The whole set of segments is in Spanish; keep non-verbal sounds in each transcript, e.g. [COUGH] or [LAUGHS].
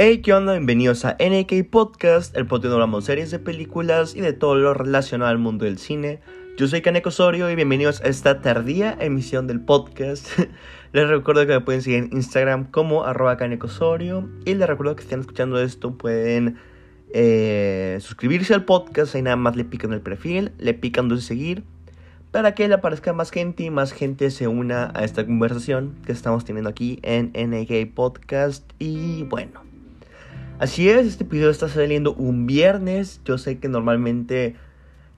Hey, ¿qué onda? Bienvenidos a NK Podcast, el podcast donde hablamos series de películas y de todo lo relacionado al mundo del cine. Yo soy Kaneko Osorio y bienvenidos a esta tardía emisión del podcast. [LAUGHS] les recuerdo que me pueden seguir en Instagram como arroba Kaneko Osorio y les recuerdo que si están escuchando esto pueden eh, suscribirse al podcast, ahí nada más le pican el perfil, le pican de seguir para que le aparezca más gente y más gente se una a esta conversación que estamos teniendo aquí en NK Podcast y bueno. Así es, este episodio está saliendo un viernes. Yo sé que normalmente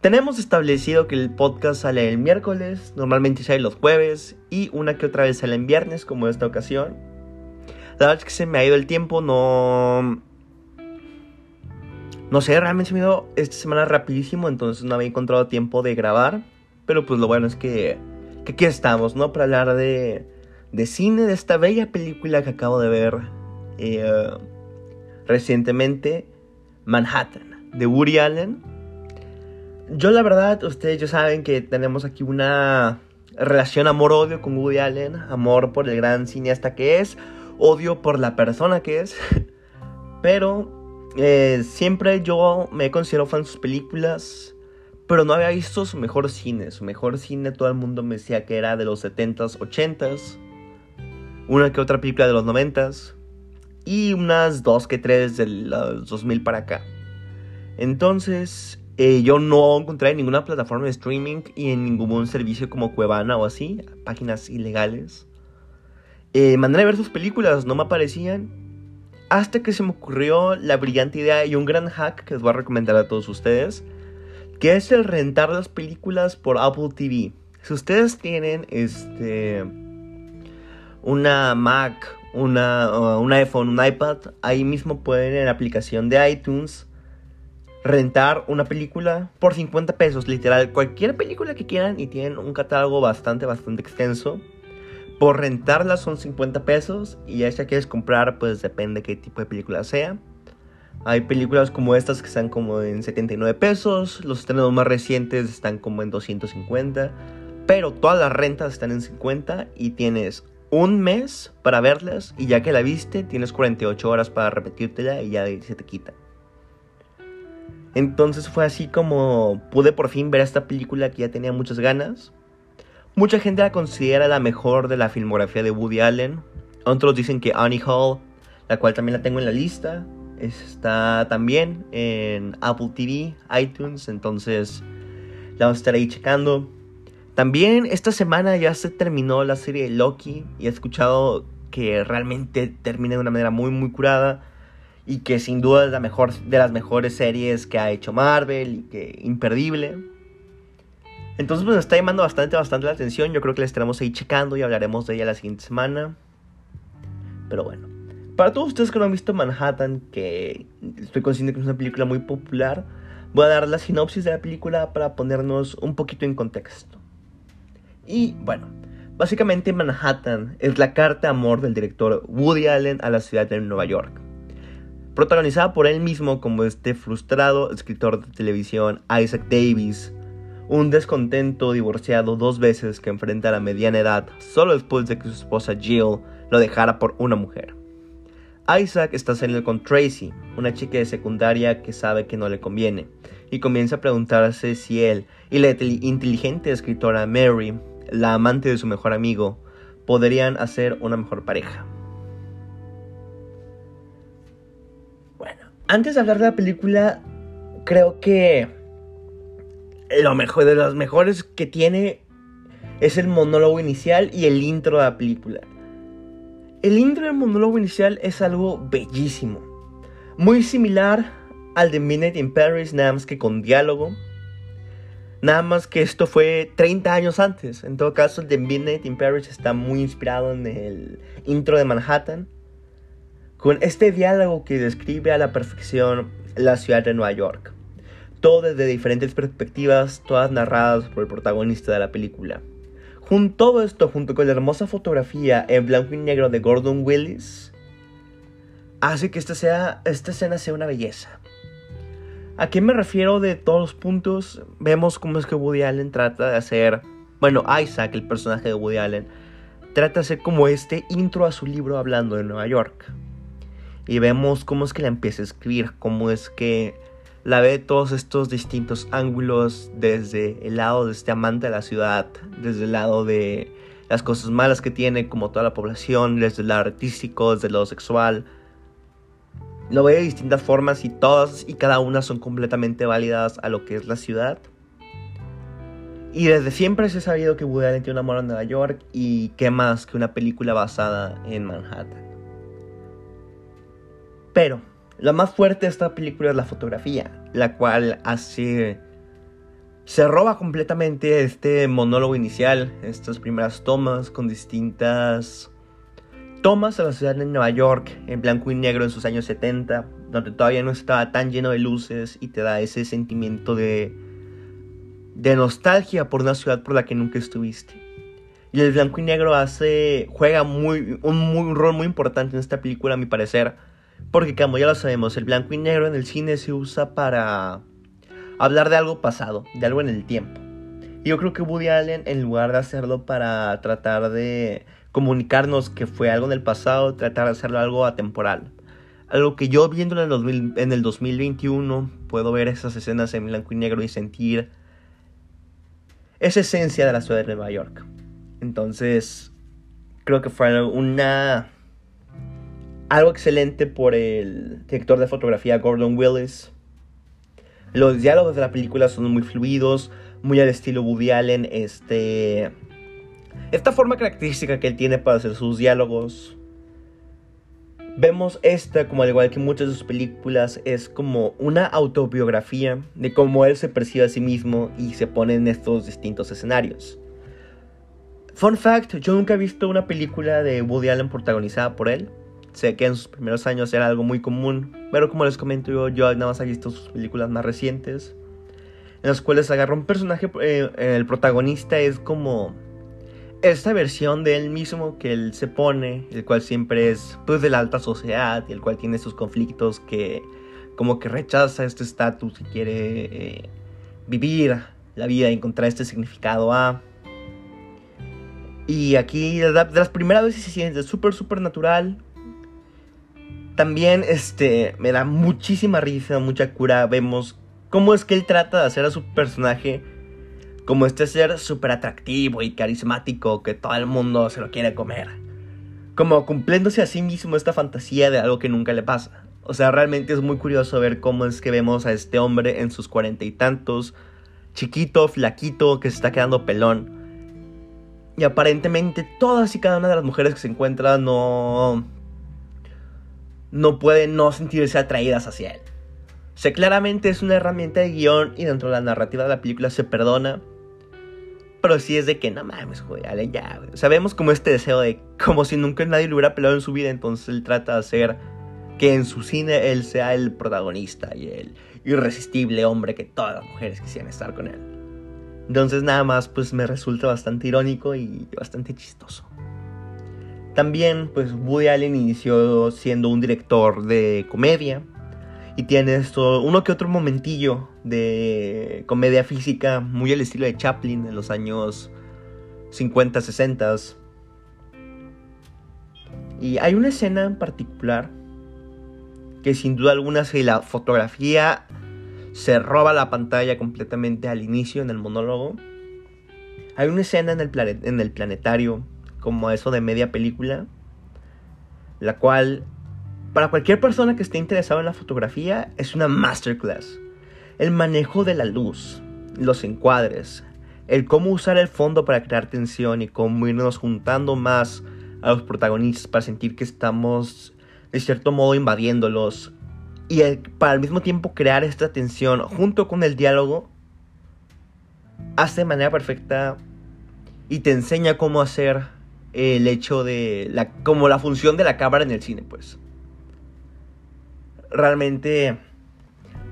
tenemos establecido que el podcast sale el miércoles, normalmente sale los jueves y una que otra vez sale en viernes, como esta ocasión. La verdad es que se me ha ido el tiempo, no. No sé, realmente se me ha ido esta semana rapidísimo, entonces no había encontrado tiempo de grabar. Pero pues lo bueno es que, que aquí estamos, ¿no? Para hablar de, de cine, de esta bella película que acabo de ver. Eh, recientemente Manhattan de Woody Allen. Yo la verdad, ustedes ya saben que tenemos aquí una relación amor-odio con Woody Allen, amor por el gran cineasta que es, odio por la persona que es, [LAUGHS] pero eh, siempre yo me considero fan de sus películas, pero no había visto su mejor cine, su mejor cine todo el mundo me decía que era de los 70s, 80s, una que otra película de los 90s, y unas dos que tres de los 2000 para acá. Entonces, eh, yo no encontré en ninguna plataforma de streaming y en ningún servicio como Cuevana o así, páginas ilegales. Eh, mandé a ver sus películas, no me aparecían. Hasta que se me ocurrió la brillante idea y un gran hack que les voy a recomendar a todos ustedes, que es el rentar las películas por Apple TV. Si ustedes tienen este una Mac una, un iPhone, un iPad, ahí mismo pueden en la aplicación de iTunes rentar una película por 50 pesos, literal, cualquier película que quieran y tienen un catálogo bastante, bastante extenso. Por rentarla son 50 pesos y ya si quieres comprar, pues depende qué tipo de película sea. Hay películas como estas que están como en 79 pesos, los estrenos más recientes están como en 250, pero todas las rentas están en 50 y tienes un mes para verlas y ya que la viste tienes 48 horas para repetírtela y ya se te quita. Entonces fue así como pude por fin ver esta película que ya tenía muchas ganas. Mucha gente la considera la mejor de la filmografía de Woody Allen. Otros dicen que Annie Hall, la cual también la tengo en la lista, está también en Apple TV, iTunes, entonces la vamos a estar ahí checando. También esta semana ya se terminó la serie de Loki y he escuchado que realmente termina de una manera muy muy curada y que sin duda es la mejor de las mejores series que ha hecho Marvel y que imperdible. Entonces pues me está llamando bastante bastante la atención, yo creo que la estaremos ahí checando y hablaremos de ella la siguiente semana. Pero bueno, para todos ustedes que no han visto Manhattan, que estoy consciente que es una película muy popular, voy a dar la sinopsis de la película para ponernos un poquito en contexto. Y bueno, básicamente Manhattan es la carta de amor del director Woody Allen a la ciudad de Nueva York. Protagonizada por él mismo como este frustrado escritor de televisión Isaac Davis, un descontento divorciado dos veces que enfrenta la mediana edad solo después de que su esposa Jill lo dejara por una mujer. Isaac está saliendo con Tracy, una chica de secundaria que sabe que no le conviene, y comienza a preguntarse si él y la inteligente escritora Mary la amante de su mejor amigo, podrían hacer una mejor pareja. Bueno, antes de hablar de la película, creo que lo mejor de los mejores que tiene es el monólogo inicial y el intro de la película. El intro del monólogo inicial es algo bellísimo, muy similar al de Midnight in Paris, nada más que con diálogo Nada más que esto fue 30 años antes. En todo caso, de Midnight in Paris está muy inspirado en el intro de Manhattan. Con este diálogo que describe a la perfección la ciudad de Nueva York. Todo desde diferentes perspectivas, todas narradas por el protagonista de la película. Todo esto, junto con la hermosa fotografía en blanco y negro de Gordon Willis, hace que esta, sea, esta escena sea una belleza. ¿A qué me refiero de todos los puntos? Vemos cómo es que Woody Allen trata de hacer, bueno, Isaac, el personaje de Woody Allen, trata de hacer como este intro a su libro hablando de Nueva York. y vemos cómo es que la empieza a escribir, cómo es que la ve todos estos distintos ángulos desde el lado de este amante de la ciudad, desde el lado de las cosas malas que tiene como toda la población, desde el lado artístico, desde el lado sexual. Lo ve de distintas formas y todas y cada una son completamente válidas a lo que es la ciudad. Y desde siempre se ha sabido que Woody Allen tiene un amor a Nueva York y qué más que una película basada en Manhattan. Pero lo más fuerte de esta película es la fotografía, la cual hace... Se roba completamente este monólogo inicial, estas primeras tomas con distintas tomas a la ciudad de Nueva York en blanco y negro en sus años 70, donde todavía no estaba tan lleno de luces y te da ese sentimiento de, de nostalgia por una ciudad por la que nunca estuviste. Y el blanco y negro hace, juega muy, un, muy, un rol muy importante en esta película, a mi parecer, porque como ya lo sabemos, el blanco y negro en el cine se usa para hablar de algo pasado, de algo en el tiempo. Yo creo que Woody Allen, en lugar de hacerlo para tratar de comunicarnos que fue algo en el pasado, tratar de hacerlo algo atemporal. Algo que yo viendo en el, en el 2021 puedo ver esas escenas en blanco y negro y sentir esa esencia de la ciudad de Nueva York. Entonces, creo que fue una algo excelente por el director de fotografía Gordon Willis. Los diálogos de la película son muy fluidos, muy al estilo Woody Allen. Este, esta forma característica que él tiene para hacer sus diálogos. Vemos esta, como al igual que muchas de sus películas, es como una autobiografía de cómo él se percibe a sí mismo y se pone en estos distintos escenarios. Fun fact, yo nunca he visto una película de Woody Allen protagonizada por él. Sé que en sus primeros años era algo muy común, pero como les comento yo, yo nada más he visto sus películas más recientes, en las cuales agarra un personaje, eh, el protagonista es como esta versión de él mismo que él se pone, el cual siempre es pues de la alta sociedad y el cual tiene sus conflictos que como que rechaza este estatus y quiere eh, vivir la vida y encontrar este significado a... Y aquí de las primeras veces se siente súper, súper natural, también este, me da muchísima risa, mucha cura. Vemos cómo es que él trata de hacer a su personaje como este ser súper atractivo y carismático que todo el mundo se lo quiere comer. Como cumpliéndose a sí mismo esta fantasía de algo que nunca le pasa. O sea, realmente es muy curioso ver cómo es que vemos a este hombre en sus cuarenta y tantos, chiquito, flaquito, que se está quedando pelón. Y aparentemente todas y cada una de las mujeres que se encuentran no no pueden no sentirse atraídas hacia él. O claramente es una herramienta de guion y dentro de la narrativa de la película se perdona. Pero sí es de que no mames, joder, ya. Sabemos como este deseo de como si nunca nadie lo hubiera pelado en su vida, entonces él trata de hacer que en su cine él sea el protagonista y el irresistible hombre que todas las mujeres quisieran estar con él. Entonces nada más pues me resulta bastante irónico y bastante chistoso. También, pues Woody Allen inició siendo un director de comedia. Y tiene esto, uno que otro momentillo de comedia física, muy al estilo de Chaplin en los años 50, 60. Y hay una escena en particular que sin duda alguna si la fotografía se roba la pantalla completamente al inicio en el monólogo. Hay una escena en el, en el planetario como eso de media película, la cual para cualquier persona que esté interesado en la fotografía es una masterclass. El manejo de la luz, los encuadres, el cómo usar el fondo para crear tensión y cómo irnos juntando más a los protagonistas para sentir que estamos de cierto modo invadiéndolos y para al mismo tiempo crear esta tensión junto con el diálogo hace de manera perfecta y te enseña cómo hacer el hecho de la como la función de la cámara en el cine, pues. Realmente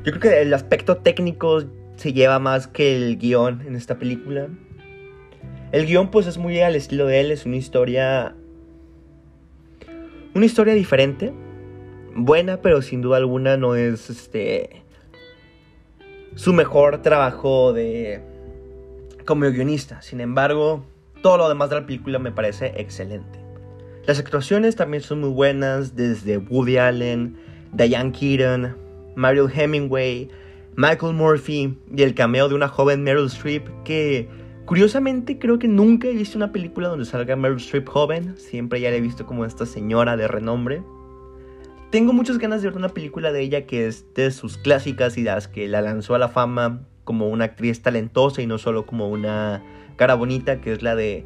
yo creo que el aspecto técnico se lleva más que el guion en esta película. El guion pues es muy al estilo de él, es una historia una historia diferente, buena, pero sin duda alguna no es este su mejor trabajo de como guionista. Sin embargo, todo lo demás de la película me parece excelente. Las actuaciones también son muy buenas, desde Woody Allen, Diane Keaton, Mario Hemingway, Michael Murphy y el cameo de una joven Meryl Streep que curiosamente creo que nunca he visto una película donde salga Meryl Streep joven, siempre ya la he visto como esta señora de renombre. Tengo muchas ganas de ver una película de ella que es de sus clásicas ideas, que la lanzó a la fama como una actriz talentosa y no solo como una cara bonita, que es la de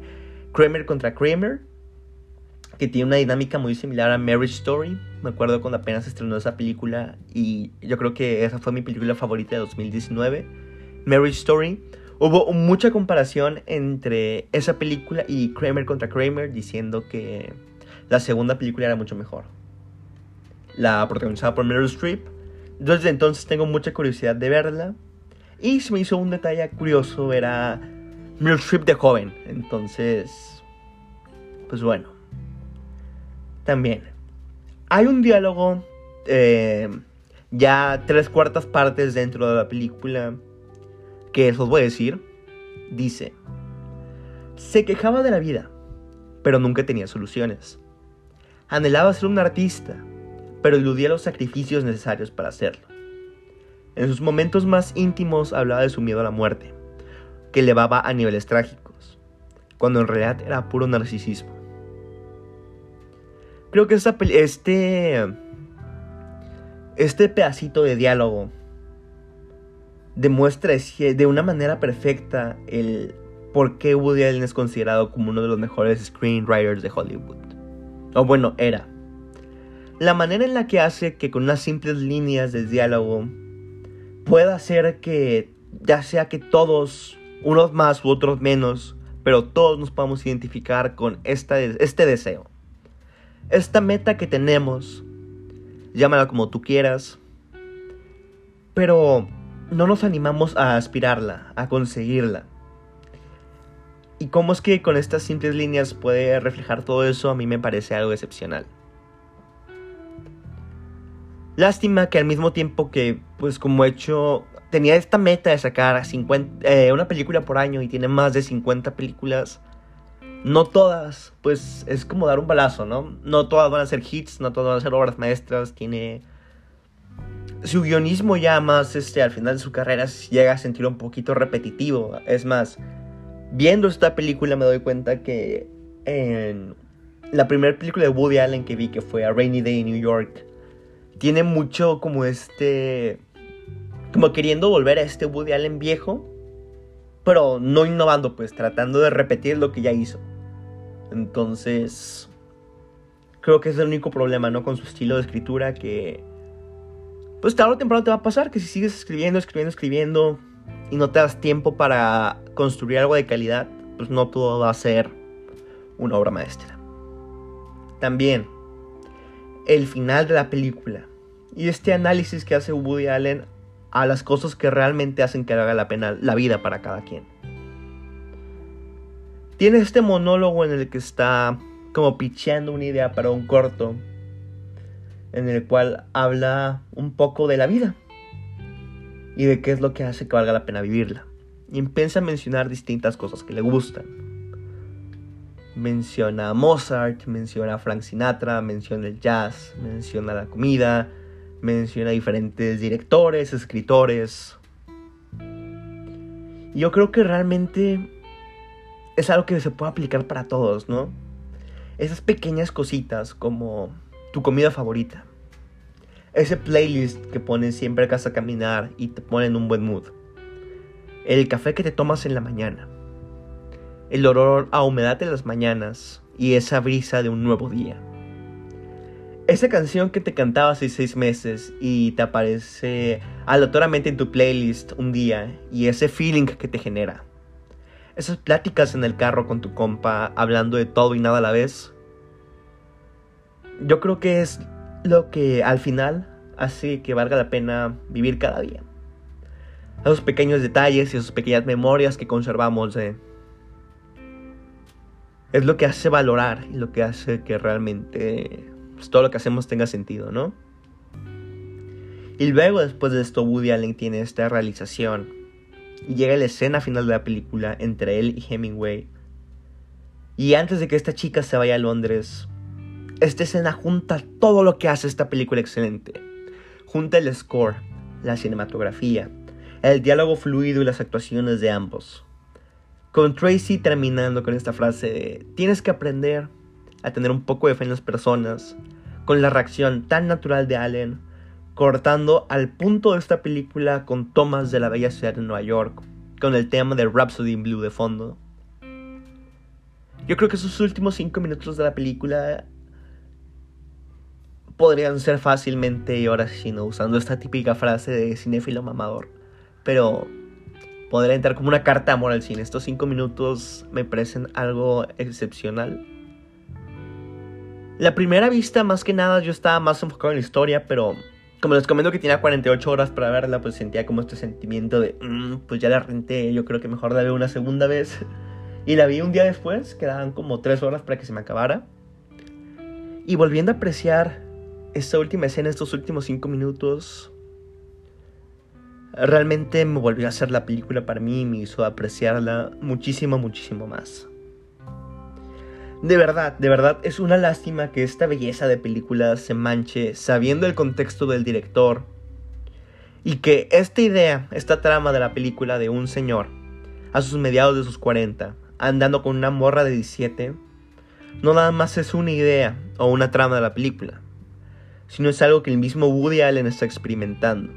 Kramer contra Kramer que tiene una dinámica muy similar a Marriage Story. Me acuerdo cuando apenas estrenó esa película y yo creo que esa fue mi película favorita de 2019, Marriage Story. Hubo mucha comparación entre esa película y Kramer contra Kramer diciendo que la segunda película era mucho mejor. La protagonizada por Meryl Streep. Desde entonces tengo mucha curiosidad de verla. Y se me hizo un detalle curioso ver a Meryl Streep de joven. Entonces, pues bueno también. Hay un diálogo, eh, ya tres cuartas partes dentro de la película, que os voy a decir. Dice, se quejaba de la vida, pero nunca tenía soluciones. Anhelaba ser un artista, pero eludía los sacrificios necesarios para hacerlo. En sus momentos más íntimos hablaba de su miedo a la muerte, que elevaba a niveles trágicos, cuando en realidad era puro narcisismo. Creo que este, este pedacito de diálogo demuestra de una manera perfecta el por qué Woody Allen es considerado como uno de los mejores screenwriters de Hollywood. O bueno, era. La manera en la que hace que con unas simples líneas de diálogo pueda hacer que ya sea que todos, unos más u otros menos, pero todos nos podamos identificar con esta, este deseo esta meta que tenemos, llámala como tú quieras, pero no nos animamos a aspirarla, a conseguirla. Y cómo es que con estas simples líneas puede reflejar todo eso, a mí me parece algo excepcional. Lástima que al mismo tiempo que, pues como he hecho, tenía esta meta de sacar 50, eh, una película por año y tiene más de 50 películas, no todas, pues es como dar un balazo, ¿no? No todas van a ser hits, no todas van a ser obras maestras, tiene... Su guionismo ya más, este, al final de su carrera llega a sentir un poquito repetitivo. Es más, viendo esta película me doy cuenta que en la primera película de Woody Allen que vi, que fue A Rainy Day in New York, tiene mucho como este... Como queriendo volver a este Woody Allen viejo, pero no innovando, pues tratando de repetir lo que ya hizo. Entonces, creo que es el único problema, ¿no? Con su estilo de escritura que, pues tarde o temprano te va a pasar, que si sigues escribiendo, escribiendo, escribiendo y no te das tiempo para construir algo de calidad, pues no todo va a ser una obra maestra. También, el final de la película y este análisis que hace Woody Allen a las cosas que realmente hacen que haga la pena la vida para cada quien tiene este monólogo en el que está como picheando una idea para un corto, en el cual habla un poco de la vida y de qué es lo que hace que valga la pena vivirla. Y empieza a mencionar distintas cosas que le gustan. Menciona a Mozart, menciona a Frank Sinatra, menciona el jazz, menciona la comida, menciona diferentes directores, escritores. Yo creo que realmente es algo que se puede aplicar para todos, ¿no? Esas pequeñas cositas como tu comida favorita. Ese playlist que pones siempre que vas a caminar y te pone en un buen mood. El café que te tomas en la mañana. El olor a humedad de las mañanas y esa brisa de un nuevo día. Esa canción que te cantaba hace seis meses y te aparece aleatoriamente en tu playlist un día y ese feeling que te genera esas pláticas en el carro con tu compa, hablando de todo y nada a la vez, yo creo que es lo que al final hace que valga la pena vivir cada día. Esos pequeños detalles y esas pequeñas memorias que conservamos es lo que hace valorar y lo que hace que realmente pues, todo lo que hacemos tenga sentido, ¿no? Y luego después de esto Woody Allen tiene esta realización y llega la escena final de la película entre él y Hemingway. Y antes de que esta chica se vaya a Londres, esta escena junta todo lo que hace esta película excelente. Junta el score, la cinematografía, el diálogo fluido y las actuaciones de ambos. Con Tracy terminando con esta frase tienes que aprender a tener un poco de fe en las personas, con la reacción tan natural de Allen, cortando al punto de esta película con tomas de la bella ciudad de Nueva York, con el tema de Rhapsody in Blue de fondo. Yo creo que esos últimos cinco minutos de la película podrían ser fácilmente y ahora sí, ¿no? usando esta típica frase de cinéfilo mamador. Pero podría entrar como una carta de amor al cine. Estos cinco minutos me parecen algo excepcional. La primera vista, más que nada, yo estaba más enfocado en la historia, pero como les comento que tenía 48 horas para verla, pues sentía como este sentimiento de, mm, pues ya la renté, yo creo que mejor la veo una segunda vez. [LAUGHS] Y la vi un día después, quedaban como 3 horas para que se me acabara. Y volviendo a apreciar esta última escena, estos últimos 5 minutos, realmente me volvió a hacer la película para mí y me hizo apreciarla muchísimo, muchísimo más. De verdad, de verdad, es una lástima que esta belleza de película se manche sabiendo el contexto del director y que esta idea, esta trama de la película de un señor a sus mediados de sus 40, andando con una morra de 17, no nada más es una idea o una trama de la película, sino es algo que el mismo Woody Allen está experimentando.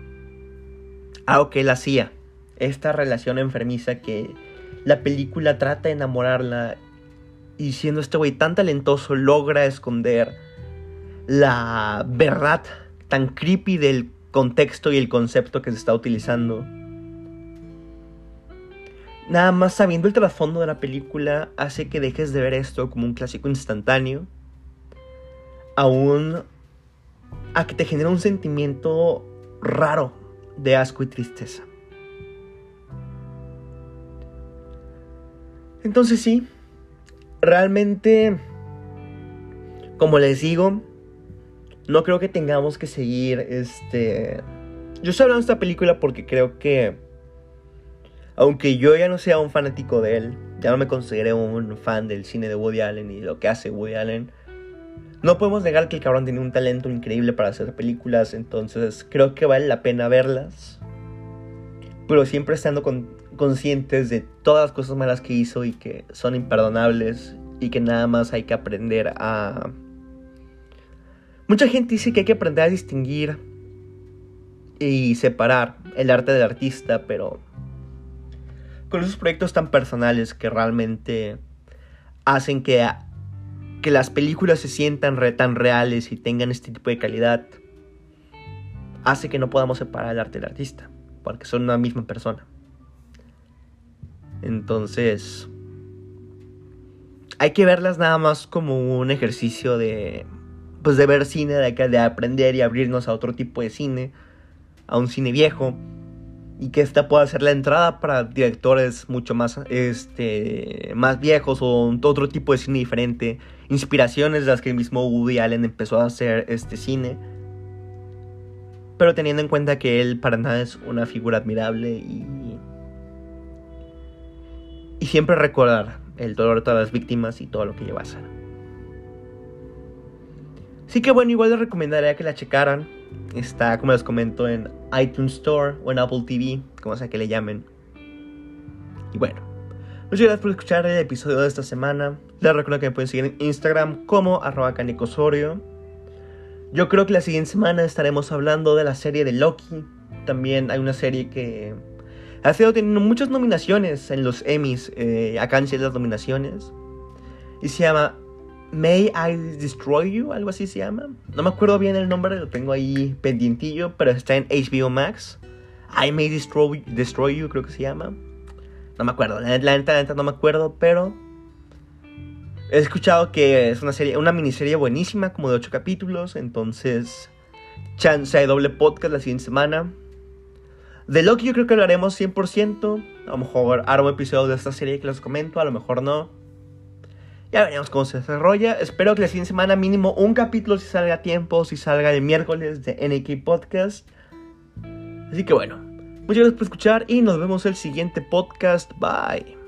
Algo que él hacía, esta relación enfermiza que la película trata de enamorarla y siendo este güey tan talentoso logra esconder la verdad tan creepy del contexto y el concepto que se está utilizando. Nada más sabiendo el trasfondo de la película hace que dejes de ver esto como un clásico instantáneo. Aún a que te genera un sentimiento raro de asco y tristeza. Entonces sí, realmente, como les digo, no creo que tengamos que seguir este... Yo estoy hablando de esta película porque creo que, aunque yo ya no sea un fanático de él, ya no me consideré un fan del cine de Woody Allen y lo que hace Woody Allen, no podemos negar que el cabrón tiene un talento increíble para hacer películas, entonces creo que vale la pena verlas. Pero siempre estando con, conscientes de todas las cosas malas que hizo y que son imperdonables y que nada más hay que aprender a... Mucha gente dice que hay que aprender a distinguir y separar el arte del artista, pero con esos proyectos tan personales que realmente hacen que, que las películas se sientan tan reales y tengan este tipo de calidad, hace que no podamos separar el arte del artista, porque son una misma persona. Entonces, hay que verlas nada más como un ejercicio de, pues de ver cine, de, de aprender y abrirnos a otro tipo de cine, a un cine viejo, y que esta pueda ser la entrada para directores mucho más, este, más viejos o otro tipo de cine diferente, inspiraciones de las que el mismo Woody Allen empezó a hacer este cine. Pero teniendo en cuenta que él para nada es una figura admirable y y siempre recordar el dolor de todas las víctimas y todo lo que lleva a ser. Así que bueno, igual les recomendaría que la checaran. Está, como les comento, en iTunes Store o en Apple TV, como sea que le llamen. Y bueno, muchas gracias por escuchar el episodio de esta semana. Les recuerdo que me pueden seguir en Instagram como arroba canicosorio. Yo creo que la siguiente semana estaremos hablando de la serie de Loki. También hay una serie que ha sido teniendo muchas nominaciones en los Emmys. Eh, acá en las nominaciones. Y se llama May I Destroy You, algo así se llama. No me acuerdo bien el nombre, lo tengo ahí pendientillo, pero está en HBO Max. I May Destroy, Destroy You, creo que se llama. No me acuerdo, la neta, la neta no me acuerdo, pero he escuchado que es una serie, una miniserie buenísima, como de 8 capítulos. Entonces, chance hay doble podcast la siguiente semana. De Loki yo creo que lo haremos 100%. A lo mejor haré un episodio de esta serie que les comento, a lo mejor no. Ya veremos cómo se desarrolla. Espero que la siguiente semana mínimo un capítulo si salga a tiempo, si salga el miércoles de NK Podcast. Así que bueno, muchas gracias por escuchar y nos vemos el siguiente podcast. Bye.